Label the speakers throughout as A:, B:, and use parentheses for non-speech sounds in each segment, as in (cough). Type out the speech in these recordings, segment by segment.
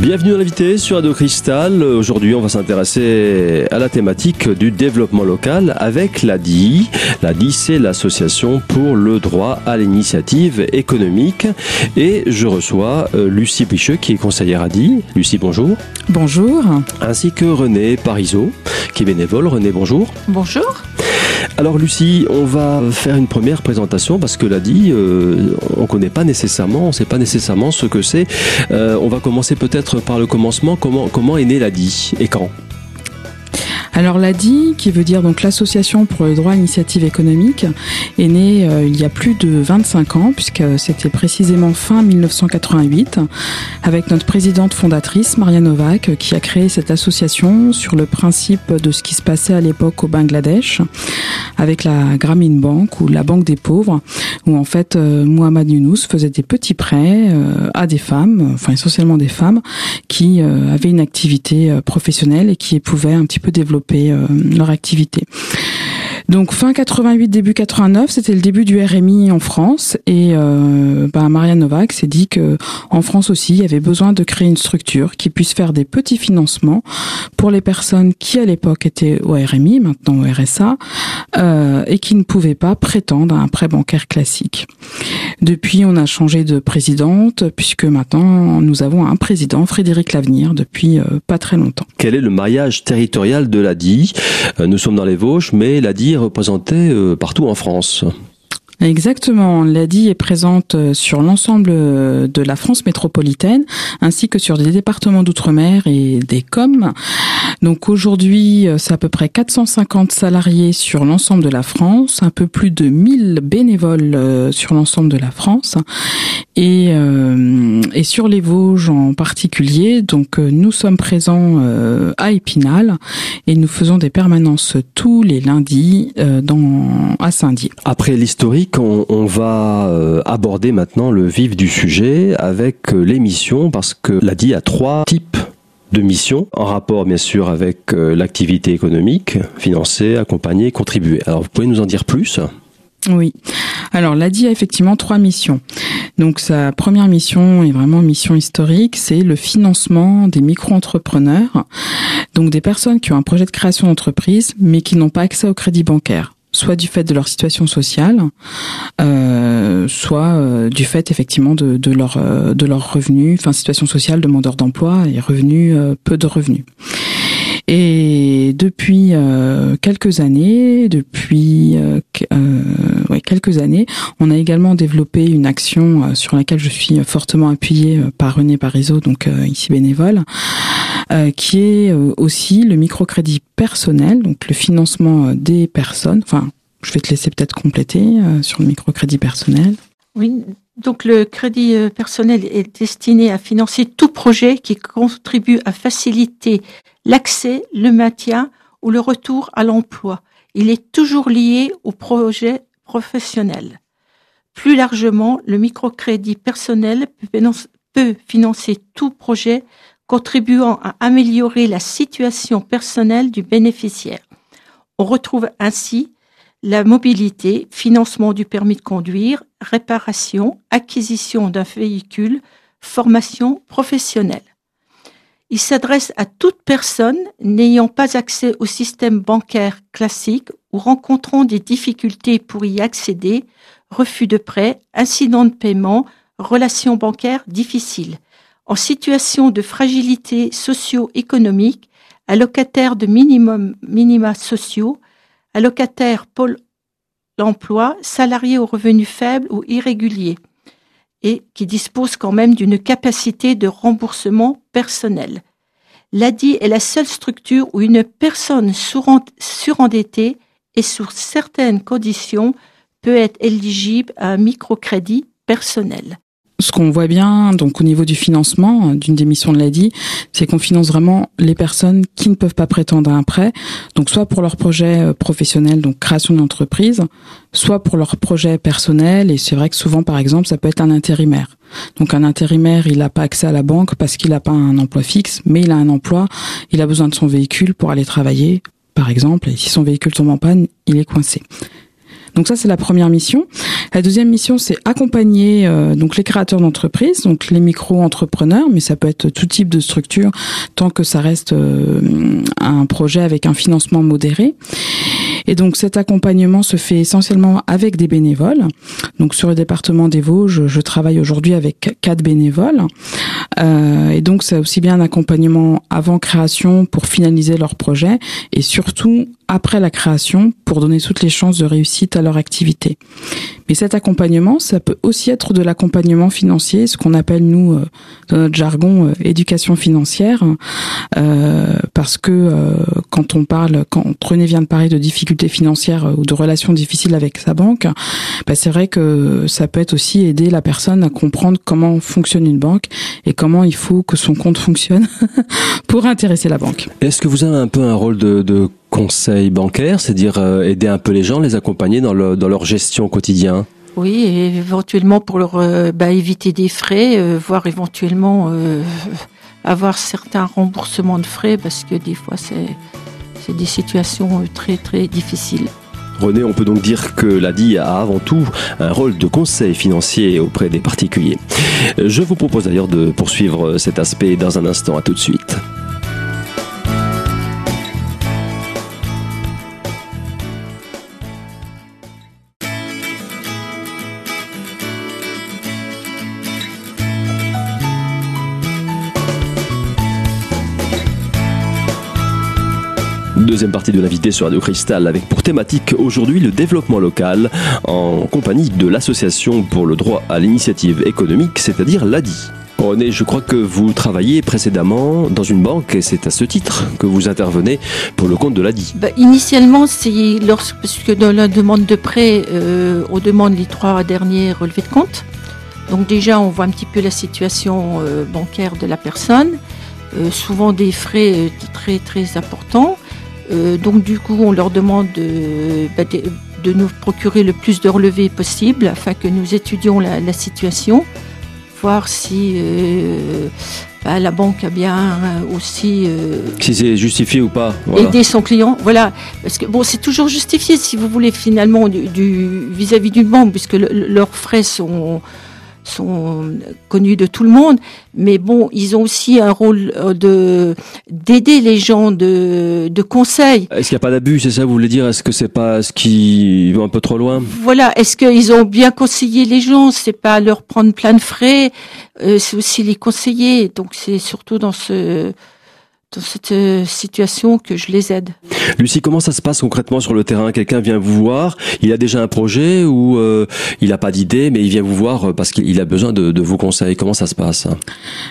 A: Bienvenue à l'invité sur Radio Cristal. Aujourd'hui, on va s'intéresser à la thématique du développement local avec l'ADI. L'ADI, c'est l'association pour le droit à l'initiative économique. Et je reçois euh, Lucie Picheux, qui est conseillère ADI. Lucie, bonjour.
B: Bonjour.
A: Ainsi que René Parisot, qui est bénévole. René, bonjour.
C: Bonjour.
A: Alors Lucie, on va faire une première présentation parce que l'ADI, euh, on ne connaît pas nécessairement, on ne sait pas nécessairement ce que c'est. Euh, on va commencer peut-être par le commencement. Comment, comment est né l'ADI et quand?
B: Alors l'ADI, qui veut dire donc l'association pour le droit à l'initiative économique, est née euh, il y a plus de 25 ans, puisque c'était précisément fin 1988, avec notre présidente fondatrice Maria Novak, qui a créé cette association sur le principe de ce qui se passait à l'époque au Bangladesh, avec la Grameen Bank ou la Banque des pauvres, où en fait euh, Muhammad Yunus faisait des petits prêts euh, à des femmes, enfin essentiellement des femmes, qui avaient une activité professionnelle et qui pouvaient un petit peu développer euh, leur activité. Donc fin 88, début 89, c'était le début du RMI en France et euh, bah, Marianne Novak s'est dit que en France aussi, il y avait besoin de créer une structure qui puisse faire des petits financements pour les personnes qui à l'époque étaient au RMI, maintenant au RSA, euh, et qui ne pouvaient pas prétendre à un prêt bancaire classique. Depuis, on a changé de présidente puisque maintenant nous avons un président, Frédéric Lavenir, depuis euh, pas très longtemps.
A: Quel est le maillage territorial de l'ADI? Euh, Nous sommes dans les Vosges, mais l'ADI représentée euh, partout en France.
B: Exactement. L'ADI est présente euh, sur l'ensemble euh, de la France métropolitaine, ainsi que sur des départements d'outre-mer et des COM. Donc aujourd'hui, c'est à peu près 450 salariés sur l'ensemble de la France, un peu plus de 1000 bénévoles sur l'ensemble de la France, et, et sur les Vosges en particulier. Donc nous sommes présents à Épinal et nous faisons des permanences tous les lundis dans à Saint-Dié.
A: Après l'historique on, va euh, aborder maintenant le vif du sujet avec euh, l'émission parce que l'ADI a trois types de missions en rapport bien sûr avec euh, l'activité économique, financer, accompagner, contribuer. Alors vous pouvez nous en dire plus?
B: Oui. Alors l'ADI a effectivement trois missions. Donc sa première mission est vraiment mission historique, c'est le financement des micro-entrepreneurs, donc des personnes qui ont un projet de création d'entreprise mais qui n'ont pas accès au crédit bancaire soit du fait de leur situation sociale, euh, soit euh, du fait effectivement de, leur euh, de leurs revenus, enfin situation sociale, demandeur d'emploi et revenus peu de revenus. Et depuis quelques années, depuis ouais, quelques années, on a également développé une action sur laquelle je suis fortement appuyée par René Parisot, donc ici bénévole, euh, qui est euh, aussi le microcrédit personnel, donc le financement euh, des personnes. Enfin, je vais te laisser peut-être compléter sur le microcrédit personnel.
C: Oui, donc le crédit personnel est destiné à financer tout projet qui contribue à faciliter l'accès, le maintien ou le retour à l'emploi. Il est toujours lié au projet professionnel. Plus largement, le microcrédit personnel peut financer tout projet contribuant à améliorer la situation personnelle du bénéficiaire. On retrouve ainsi la mobilité, financement du permis de conduire, réparation, acquisition d'un véhicule, formation professionnelle. Il s'adresse à toute personne n'ayant pas accès au système bancaire classique ou rencontrant des difficultés pour y accéder, refus de prêt, incident de paiement, relations bancaires difficiles en situation de fragilité socio-économique, allocataire de minimum minima sociaux, allocataire pôle emploi, salarié aux revenus faibles ou irréguliers, et qui dispose quand même d'une capacité de remboursement personnel. L'ADI est la seule structure où une personne surendettée et sous certaines conditions peut être éligible à un microcrédit personnel
B: ce qu'on voit bien, donc au niveau du financement d'une des missions de l'ADI, c'est qu'on finance vraiment les personnes qui ne peuvent pas prétendre à un prêt, donc soit pour leur projet euh, professionnel, donc création d'entreprise, soit pour leur projet personnel. Et c'est vrai que souvent, par exemple, ça peut être un intérimaire. Donc un intérimaire, il n'a pas accès à la banque parce qu'il n'a pas un emploi fixe, mais il a un emploi, il a besoin de son véhicule pour aller travailler, par exemple, et si son véhicule tombe en panne, il est coincé. Donc ça, c'est la première mission. La deuxième mission, c'est accompagner euh, donc les créateurs d'entreprises, donc les micro-entrepreneurs, mais ça peut être tout type de structure tant que ça reste euh, un projet avec un financement modéré. Et donc cet accompagnement se fait essentiellement avec des bénévoles. Donc sur le département des Vosges, je travaille aujourd'hui avec quatre bénévoles. Euh, et donc c'est aussi bien un accompagnement avant création pour finaliser leur projet et surtout après la création pour donner toutes les chances de réussite à leur activité. Mais cet accompagnement, ça peut aussi être de l'accompagnement financier, ce qu'on appelle nous euh, dans notre jargon euh, éducation financière, euh, parce que euh, quand on parle, quand René vient de parler de difficultés financières ou de relations difficiles avec sa banque, bah c'est vrai que ça peut être aussi aider la personne à comprendre comment fonctionne une banque et comment il faut que son compte fonctionne (laughs) pour intéresser la banque.
A: Est-ce que vous avez un peu un rôle de, de conseil bancaire, c'est-à-dire euh, aider un peu les gens, les accompagner dans, le, dans leur gestion au quotidien
C: Oui, et éventuellement pour leur euh, bah, éviter des frais, euh, voire éventuellement euh, avoir certains remboursements de frais, parce que des fois c'est c'est des situations très très difficiles.
A: René, on peut donc dire que l'ADI a avant tout un rôle de conseil financier auprès des particuliers. Je vous propose d'ailleurs de poursuivre cet aspect dans un instant. À tout de suite. Deuxième partie de l'invité sur Radio Cristal avec pour thématique aujourd'hui le développement local en compagnie de l'association pour le droit à l'initiative économique, c'est-à-dire l'ADI. René, je crois que vous travailliez précédemment dans une banque et c'est à ce titre que vous intervenez pour le compte de l'ADI.
C: Bah, initialement, c'est lorsque dans la demande de prêt, euh, on demande les trois derniers relevés de compte. Donc déjà, on voit un petit peu la situation euh, bancaire de la personne. Euh, souvent des frais très très importants. Euh, donc du coup, on leur demande de, bah, de, de nous procurer le plus de relevés possible afin que nous étudions la, la situation, voir si euh, bah, la banque a bien euh, aussi euh,
A: Si c'est justifié ou pas. voilà.
C: aider son client. Voilà, parce que bon, c'est toujours justifié si vous voulez finalement du vis-à-vis d'une banque, puisque le- le- leurs frais sont sont connus de tout le monde, mais bon, ils ont aussi un rôle euh, de d'aider les gens de de conseil.
A: Est-ce qu'il n'y a pas d'abus, c'est ça vous voulez dire? Est-ce que c'est pas ce qui va un peu trop loin?
C: Voilà, est-ce qu'ils ont bien conseillé les gens? C'est pas leur prendre plein de frais, euh, c'est aussi les conseiller. Donc c'est surtout dans ce dans cette euh, situation que je les aide.
A: Lucie, comment ça se passe concrètement sur le terrain? Quelqu'un vient vous voir, il a déjà un projet ou euh, il n'a pas d'idée, mais il vient vous voir parce qu'il a besoin de, de vos conseils. Comment ça se passe?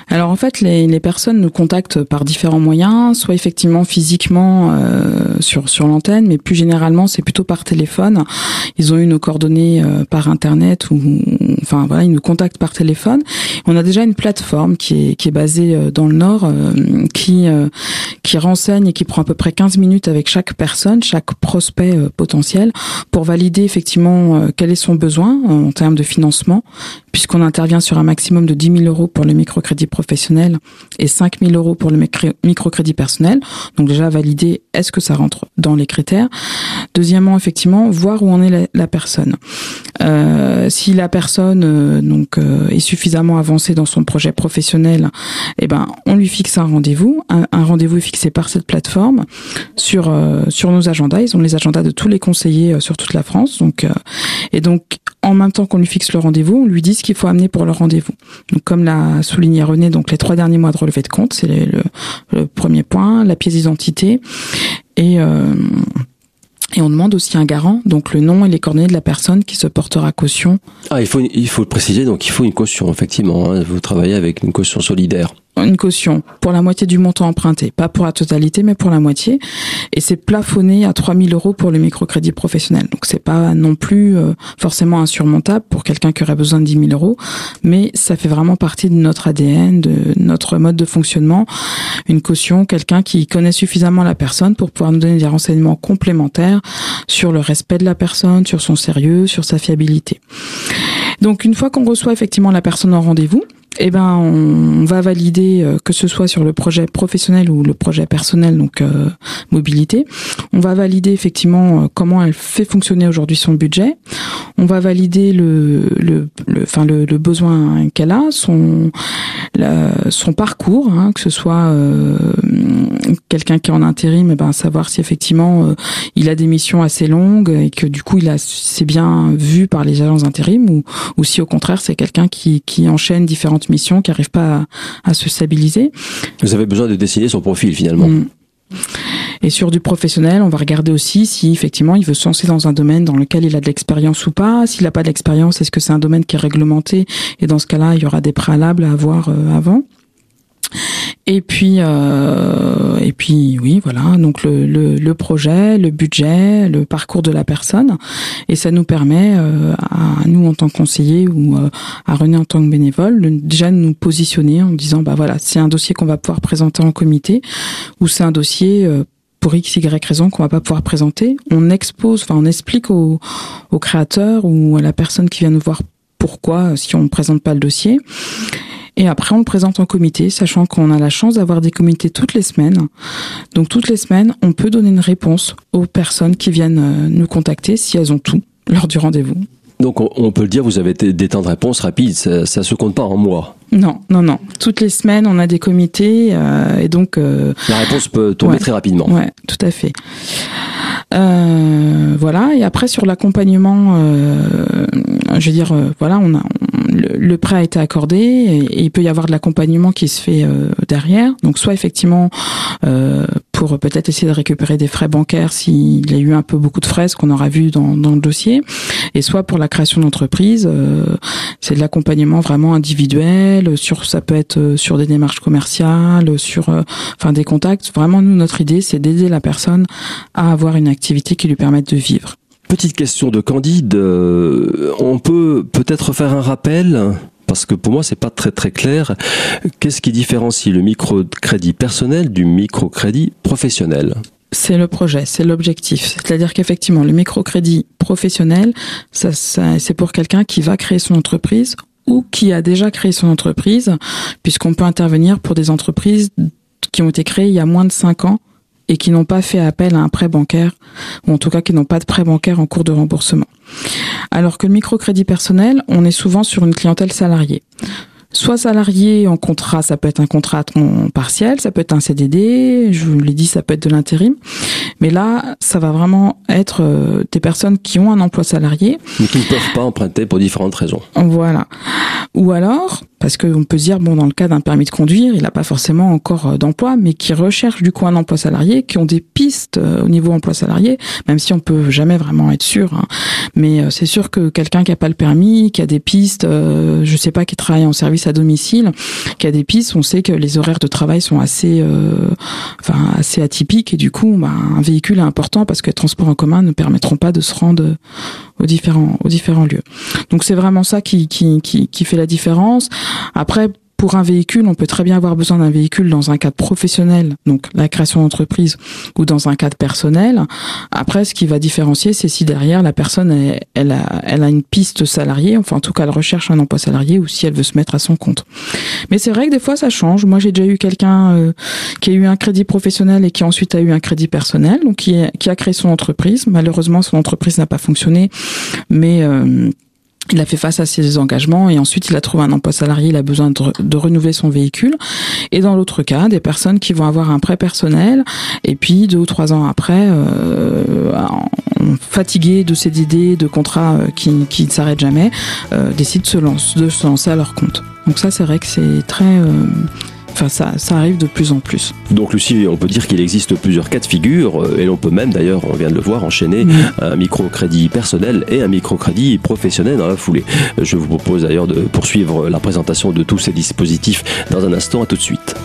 B: Alors en fait, les, les personnes nous contactent par différents moyens, soit effectivement physiquement euh, sur sur l'antenne, mais plus généralement c'est plutôt par téléphone. Ils ont eu nos coordonnées euh, par internet ou enfin voilà, ils nous contactent par téléphone. On a déjà une plateforme qui est qui est basée euh, dans le Nord, euh, qui euh, qui renseigne et qui prend à peu près 15 minutes avec chaque personne, chaque prospect euh, potentiel, pour valider effectivement euh, quel est son besoin en termes de financement, puisqu'on intervient sur un maximum de 10 000 euros pour le microcrédit professionnel et 5 000 euros pour le micro- microcrédit personnel. Donc déjà valider est-ce que ça rentre dans les critères? Deuxièmement, effectivement, voir où en est la, personne. Euh, si la personne donc est suffisamment avancée dans son projet professionnel, eh ben on lui fixe un rendez-vous. Un, un rendez-vous est fixé par cette plateforme sur euh, sur nos agendas. Ils ont les agendas de tous les conseillers euh, sur toute la France. Donc euh, et donc en même temps qu'on lui fixe le rendez-vous, on lui dit ce qu'il faut amener pour le rendez-vous. Donc comme l'a souligné René, donc les trois derniers mois de relevé de compte, c'est le, premier point, la pièce d'identité et et on demande aussi un garant, donc le nom et les coordonnées de la personne qui se portera caution.
A: Ah, il faut, il faut le préciser, donc il faut une caution, effectivement. hein. Vous travaillez avec une caution solidaire.
B: Une caution pour la moitié du montant emprunté, pas pour la totalité, mais pour la moitié. Et c'est plafonné à 3000 euros pour le microcrédit professionnel. Donc c'est pas non plus euh, forcément insurmontable pour quelqu'un qui aurait besoin de 10 000 euros, mais ça fait vraiment partie de notre ADN, de notre mode de fonctionnement. Une caution, quelqu'un qui connaît suffisamment la personne pour pouvoir nous donner des renseignements complémentaires sur le respect de la personne, sur son sérieux, sur sa fiabilité. Donc une fois qu'on reçoit effectivement la personne en rendez-vous, eh ben, on va valider euh, que ce soit sur le projet professionnel ou le projet personnel, donc euh, mobilité. On va valider effectivement euh, comment elle fait fonctionner aujourd'hui son budget. On va valider le, le, enfin le, besoin qu'elle a, son son parcours, hein, que ce soit quelqu'un qui est en intérim, eh ben savoir si effectivement il a des missions assez longues et que du coup il a c'est bien vu par les agences intérim ou, ou si au contraire c'est quelqu'un qui, qui enchaîne différentes mission qui n'arrive pas à, se stabiliser.
A: Vous avez besoin de dessiner son profil finalement. Mm.
B: Et sur du professionnel, on va regarder aussi si effectivement il veut se lancer dans un domaine dans lequel il a de l'expérience ou pas. S'il n'a pas d'expérience, est-ce que c'est un domaine qui est réglementé? Et dans ce cas-là, il y aura des préalables à avoir euh, avant. Et puis, euh, et puis, oui, voilà. Donc le, le, le, projet, le budget, le parcours de la personne, et ça nous permet euh, à nous en tant que conseiller ou euh, à René en tant que bénévole, de, déjà de nous positionner en disant, bah voilà, c'est un dossier qu'on va pouvoir présenter en comité, ou c'est un dossier euh, pour x y raison qu'on va pas pouvoir présenter. On expose, enfin, on explique au, au créateur ou à la personne qui vient nous voir pourquoi si on ne présente pas le dossier. Et après, on le présente en comité, sachant qu'on a la chance d'avoir des comités toutes les semaines. Donc, toutes les semaines, on peut donner une réponse aux personnes qui viennent euh, nous contacter si elles ont tout lors du rendez-vous.
A: Donc, on peut le dire, vous avez des temps de réponse rapides, ça, ne se compte pas en mois.
B: Non, non, non. Toutes les semaines, on a des comités euh, et donc euh,
A: la réponse peut tomber très rapidement.
B: Ouais, tout à fait. Euh, voilà. Et après sur l'accompagnement, euh, je veux dire, voilà, on a le, prêt a été accordé et, il peut y avoir de l'accompagnement qui se fait derrière. Donc soit effectivement pour peut-être essayer de récupérer des frais bancaires s'il y a eu un peu beaucoup de frais, ce qu'on aura vu dans, dans le dossier, et soit pour la création d'entreprise, c'est de l'accompagnement vraiment individuel sur ça peut être euh, sur des démarches commerciales, sur euh, enfin des contacts. Vraiment, nous, notre idée, c'est d'aider la personne à avoir une activité qui lui permette de vivre.
A: Petite question de Candide. Euh, on peut peut-être faire un rappel parce que pour moi c'est pas très très clair. Qu'est-ce qui différencie le microcrédit personnel du microcrédit professionnel?
B: C'est le projet, c'est l'objectif. C'est-à-dire qu'effectivement, le microcrédit professionnel, c'est pour quelqu'un qui va créer son entreprise ou qui a déjà créé son entreprise, puisqu'on peut intervenir pour des entreprises qui ont été créées il y a moins de 5 ans et qui n'ont pas fait appel à un prêt bancaire, ou en tout cas qui n'ont pas de prêt bancaire en cours de remboursement. Alors que le microcrédit personnel, on est souvent sur une clientèle salariée soit salarié en contrat, ça peut être un contrat partiel, ça peut être un CDD, je vous l'ai dit, ça peut être de l'intérim. Mais là, ça va vraiment être euh, des personnes qui ont un emploi salarié.
A: Mais qui ne peuvent pas emprunter pour différentes raisons.
B: Voilà. Ou alors, parce qu'on peut se dire, bon, dans le cas d'un permis de conduire, il n'a pas forcément encore euh, d'emploi, mais qui recherche du coup un emploi salarié, qui ont des pistes euh, au niveau emploi salarié, même si on peut jamais vraiment être sûr. Hein. Mais c'est sûr que quelqu'un qui a pas le permis, qui a des pistes, je sais pas, qui travaille en service à domicile, qui a des pistes, on sait que les horaires de travail sont assez, euh, enfin assez atypiques et du coup, bah, un véhicule est important parce que les transports en commun ne permettront pas de se rendre aux différents aux différents lieux. Donc c'est vraiment ça qui qui qui, qui fait la différence. Après pour un véhicule, on peut très bien avoir besoin d'un véhicule dans un cadre professionnel, donc la création d'entreprise, ou dans un cadre personnel. Après, ce qui va différencier, c'est si derrière la personne, elle, a, elle a une piste salariée, enfin en tout cas, elle recherche un emploi salarié, ou si elle veut se mettre à son compte. Mais c'est vrai que des fois, ça change. Moi, j'ai déjà eu quelqu'un euh, qui a eu un crédit professionnel et qui ensuite a eu un crédit personnel, donc qui, qui a créé son entreprise. Malheureusement, son entreprise n'a pas fonctionné, mais euh, il a fait face à ses engagements et ensuite il a trouvé un emploi salarié, il a besoin de, renouveler son véhicule. Et dans l'autre cas, des personnes qui vont avoir un prêt personnel et puis deux ou trois ans après, euh, fatiguées de ces idées, de contrats euh, qui, qui ne s'arrêtent jamais, euh, décident de se, lancer, de se lancer à leur compte. Donc ça, c'est vrai que c'est très... Euh, Enfin, ça, ça arrive de plus en plus.
A: Donc, Lucie, on peut dire qu'il existe plusieurs cas de figure, euh, et l'on peut même, d'ailleurs, on vient de le voir, enchaîner un microcrédit personnel et un microcrédit professionnel dans la foulée. Je vous propose d'ailleurs de poursuivre la présentation de tous ces dispositifs dans un instant. À tout de suite.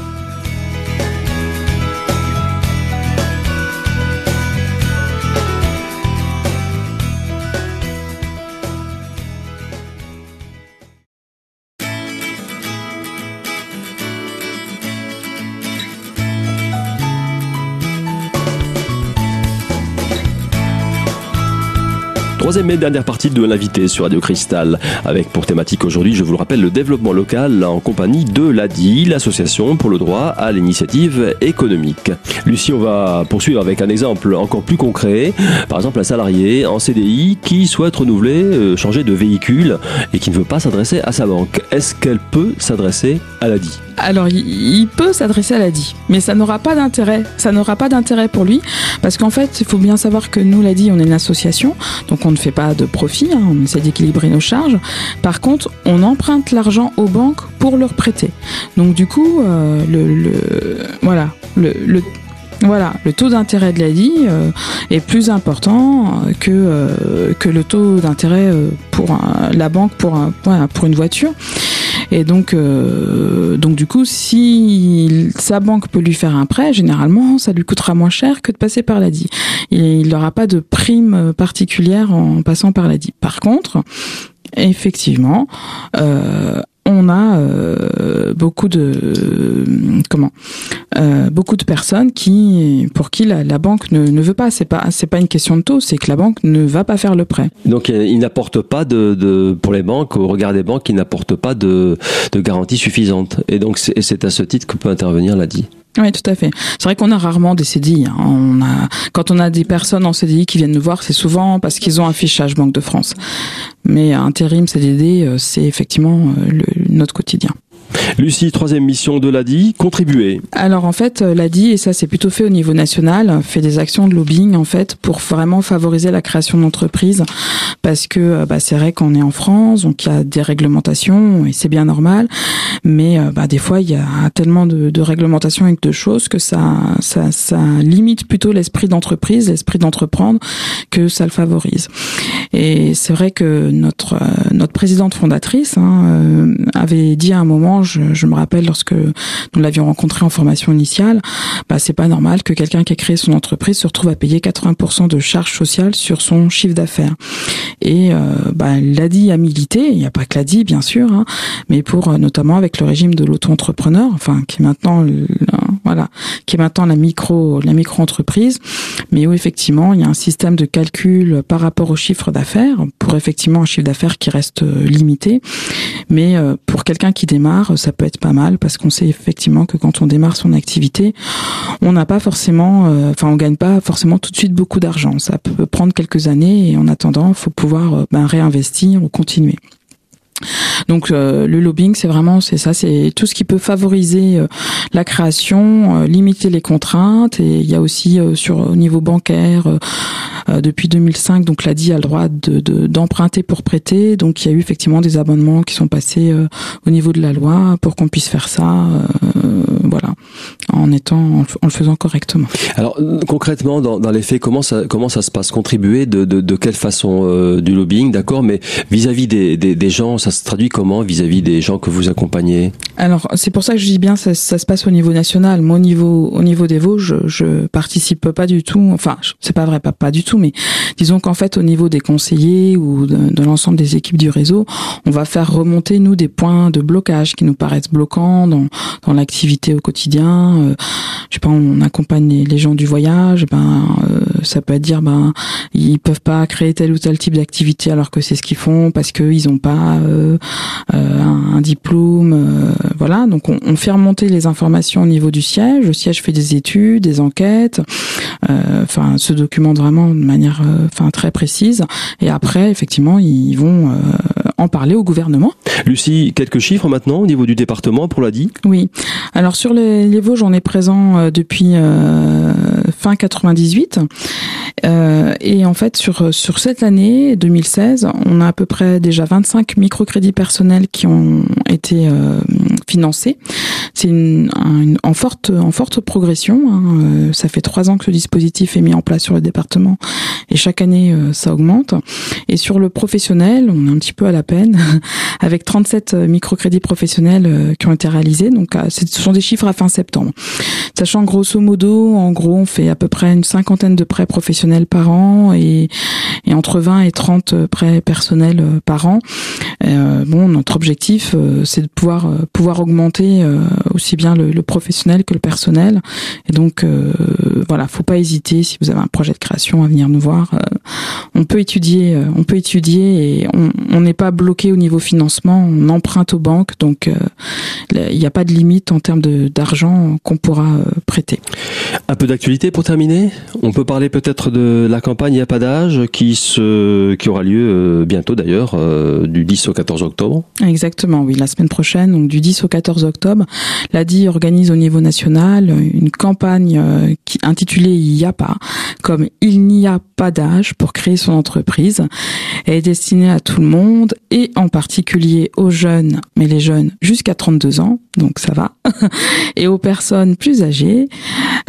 A: Troisième et dernière partie de l'invité sur Radio Cristal, avec pour thématique aujourd'hui, je vous le rappelle, le développement local en compagnie de l'ADI, l'association pour le droit à l'initiative économique. Lucie, on va poursuivre avec un exemple encore plus concret. Par exemple, un salarié en CDI qui souhaite renouveler, euh, changer de véhicule et qui ne veut pas s'adresser à sa banque. Est-ce qu'elle peut s'adresser à l'ADI
B: alors, il, peut s'adresser à l'ADI, mais ça n'aura pas d'intérêt. Ça n'aura pas d'intérêt pour lui, parce qu'en fait, il faut bien savoir que nous, l'ADI, on est une association, donc on ne fait pas de profit, hein, on essaie d'équilibrer nos charges. Par contre, on emprunte l'argent aux banques pour leur prêter. Donc, du coup, euh, le, voilà, le, voilà, le taux d'intérêt de l'ADI euh, est plus important que, euh, que le taux d'intérêt pour la banque pour, pour une voiture. Et donc, euh, donc du coup, si sa banque peut lui faire un prêt, généralement, ça lui coûtera moins cher que de passer par l'ADI. Il n'aura pas de prime particulière en passant par l'ADI. Par contre, effectivement, euh, on a euh, beaucoup de comment euh, beaucoup de personnes qui pour qui la, banque ne, veut pas. C'est pas c'est pas une question de taux c'est que la banque ne va pas faire le prêt.
A: Donc il n'apporte pas de, pour les banques au regard des banques il n'apporte pas de, de garantie suffisante. Et donc c'est à ce titre que peut intervenir l'ADI
B: oui, tout à fait. C'est vrai qu'on a rarement des CDI. Hein. On a, quand on a des personnes en CDI qui viennent nous voir, c'est souvent parce qu'ils ont un fichage Banque de France. Mais intérim, CDD, euh, c'est effectivement euh, notre quotidien.
A: Lucie, troisième mission de l'ADI, contribuer.
B: Alors en fait, euh, l'ADI, et ça c'est plutôt fait au niveau national, fait des actions de lobbying en fait pour vraiment favoriser la création d'entreprises parce que euh, bah, c'est vrai qu'on est en France, donc il y a des réglementations et c'est bien normal, mais euh, bah, des fois il y a tellement de, de réglementations et de choses que ça, limite plutôt l'esprit d'entreprise, l'esprit d'entreprendre que ça le favorise. Et c'est vrai que notre notre présidente fondatrice hein, avait dit à un moment je, me rappelle lorsque nous l'avions rencontré en formation initiale, bah, c'est pas normal que quelqu'un qui a créé son entreprise se retrouve à payer 80% de charges sociales sur son chiffre d'affaires. Et euh, bah, l'ADI a milité, il n'y a pas que l'ADI bien sûr, hein, mais pour euh, notamment avec le régime de l'auto-entrepreneur, enfin qui est maintenant voilà, qui est maintenant la micro la micro-entreprise, mais où effectivement il y a un système de calcul par rapport au chiffre d'affaires pour effectivement un chiffre d'affaires qui reste euh, limité, mais euh, pour quelqu'un qui démarre ça peut être pas mal parce qu'on sait effectivement que quand on démarre son activité, on n'a pas forcément, euh, enfin on gagne pas forcément tout de suite beaucoup d'argent. Ça peut prendre quelques années et en attendant, faut pouvoir ben, réinvestir ou continuer. Donc euh, le lobbying, c'est vraiment c'est ça, c'est tout ce qui peut favoriser euh, la création, euh, limiter les contraintes. Et il y a aussi sur au niveau bancaire depuis 2005, donc l'ADI a le droit de d'emprunter pour prêter. Donc il y a eu effectivement des abonnements qui sont passés au niveau de la loi pour qu'on puisse faire ça, voilà, en étant en, le faisant correctement.
A: Alors concrètement, dans, les faits, comment ça comment ça se passe? Contribuer de, de, de quelle façon du lobbying, d'accord Mais vis-à-vis des, des, gens, se traduit comment vis-à-vis des gens que vous accompagnez
B: Alors c'est pour ça que je dis bien ça, ça se passe au niveau national. Moi au niveau au niveau des Vosges, je, je participe pas du tout. Enfin c'est pas vrai, pas pas du tout, mais disons qu'en fait au niveau des conseillers ou de, l'ensemble des équipes du réseau, on va faire remonter nous des points de blocage qui nous paraissent bloquants dans dans l'activité au quotidien. Euh, je sais pas, on accompagne les, gens du voyage. Ben euh, ça peut être dire ben ils peuvent pas créer tel ou tel type d'activité alors que c'est ce qu'ils font parce qu'ils ont pas euh, euh, un, diplôme, euh, voilà. Donc on, on, fait remonter les informations au niveau du siège. Le siège fait des études, des enquêtes, enfin se documente vraiment de manière, très précise. Et après, effectivement, ils vont en parler au gouvernement.
A: Lucie, quelques chiffres maintenant au niveau du département pour l'ADI
B: Oui. Alors sur les, les Vosges, on est présent depuis fin 98. Euh, et en fait, sur, sur cette année 2016, on a à peu près déjà 25 microcrédits personnels qui ont été euh, financés. C'est une, en, forte, en forte progression. Hein. Euh, ça fait trois ans que ce dispositif est mis en place sur le département et chaque année, ça augmente. Et sur le professionnel, on est un petit peu à la peine, (laughs) avec 37 microcrédits professionnels qui ont été réalisés. Donc, ce sont des chiffres à fin septembre. Sachant grosso modo, en gros, on fait à peu près une cinquantaine de prêts professionnels par an et, entre 20 et 30 prêts personnels par an. bon, notre objectif, c'est de pouvoir pouvoir augmenter aussi bien le, professionnel que le personnel. Et donc, voilà, faut pas hésiter si vous avez un projet de création à venir nous voir. on peut étudier, on peut étudier et on n'est pas bloqué au niveau financement. On emprunte aux banques, donc il n'y a pas de limite en termes d'argent qu'on pourra euh, prêter.
A: Un peu d'actualité pour terminer. On peut parler peut-être de la campagne Il n'y a pas d'âge qui, se, qui aura lieu euh, bientôt d'ailleurs, euh, du 10 au 14 octobre.
B: Exactement, oui, la semaine prochaine, donc du 10 au 14 octobre. L'ADI organise au niveau national une campagne qui, intitulée Il n'y a pas, comme Il n'y a pas d'âge pour créer son entreprise. Elle est destinée à tout le monde et en particulier aux jeunes, mais les jeunes jusqu'à 32 ans, donc ça va, (laughs) et aux personnes plus âgées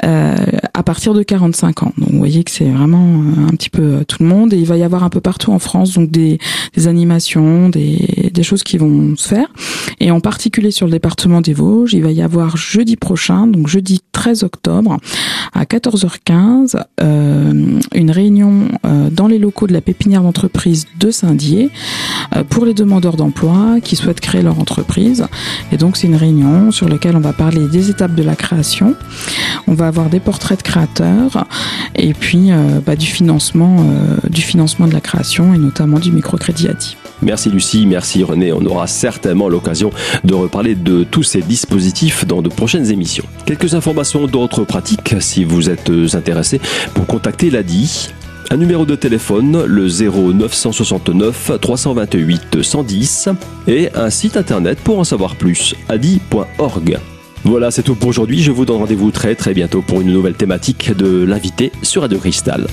B: euh, à partir de 45 ans. Donc vous voyez que c'est vraiment euh, un petit peu euh, tout le monde et il va y avoir un peu partout en France donc des, animations, des, des choses qui vont se faire et en particulier sur le département des Vosges, il va y avoir jeudi prochain, donc jeudi 13 octobre à 14h15 euh, une réunion euh, dans les locaux de la pépinière d'entreprise de Saint-Dié euh, pour les demandeurs d'emploi qui souhaitent créer leur entreprise et donc c'est une réunion sur laquelle on va parler des étapes de la création. On va avoir des portraits de créateurs et puis euh, bah, du financement, euh, du financement de la création et notamment du microcrédit ADI.
A: Merci Lucie, merci René. On aura certainement l'occasion de reparler de tous ces dispositifs dans de prochaines émissions. Quelques informations d'autres pratiques si vous êtes intéressé pour contacter l'ADI un numéro de téléphone, le 0969 328 110, et un site internet pour en savoir plus, adi.org. Voilà, c'est tout pour aujourd'hui. Je vous donne rendez-vous très très bientôt pour une nouvelle thématique de l'invité sur Radio Cristal.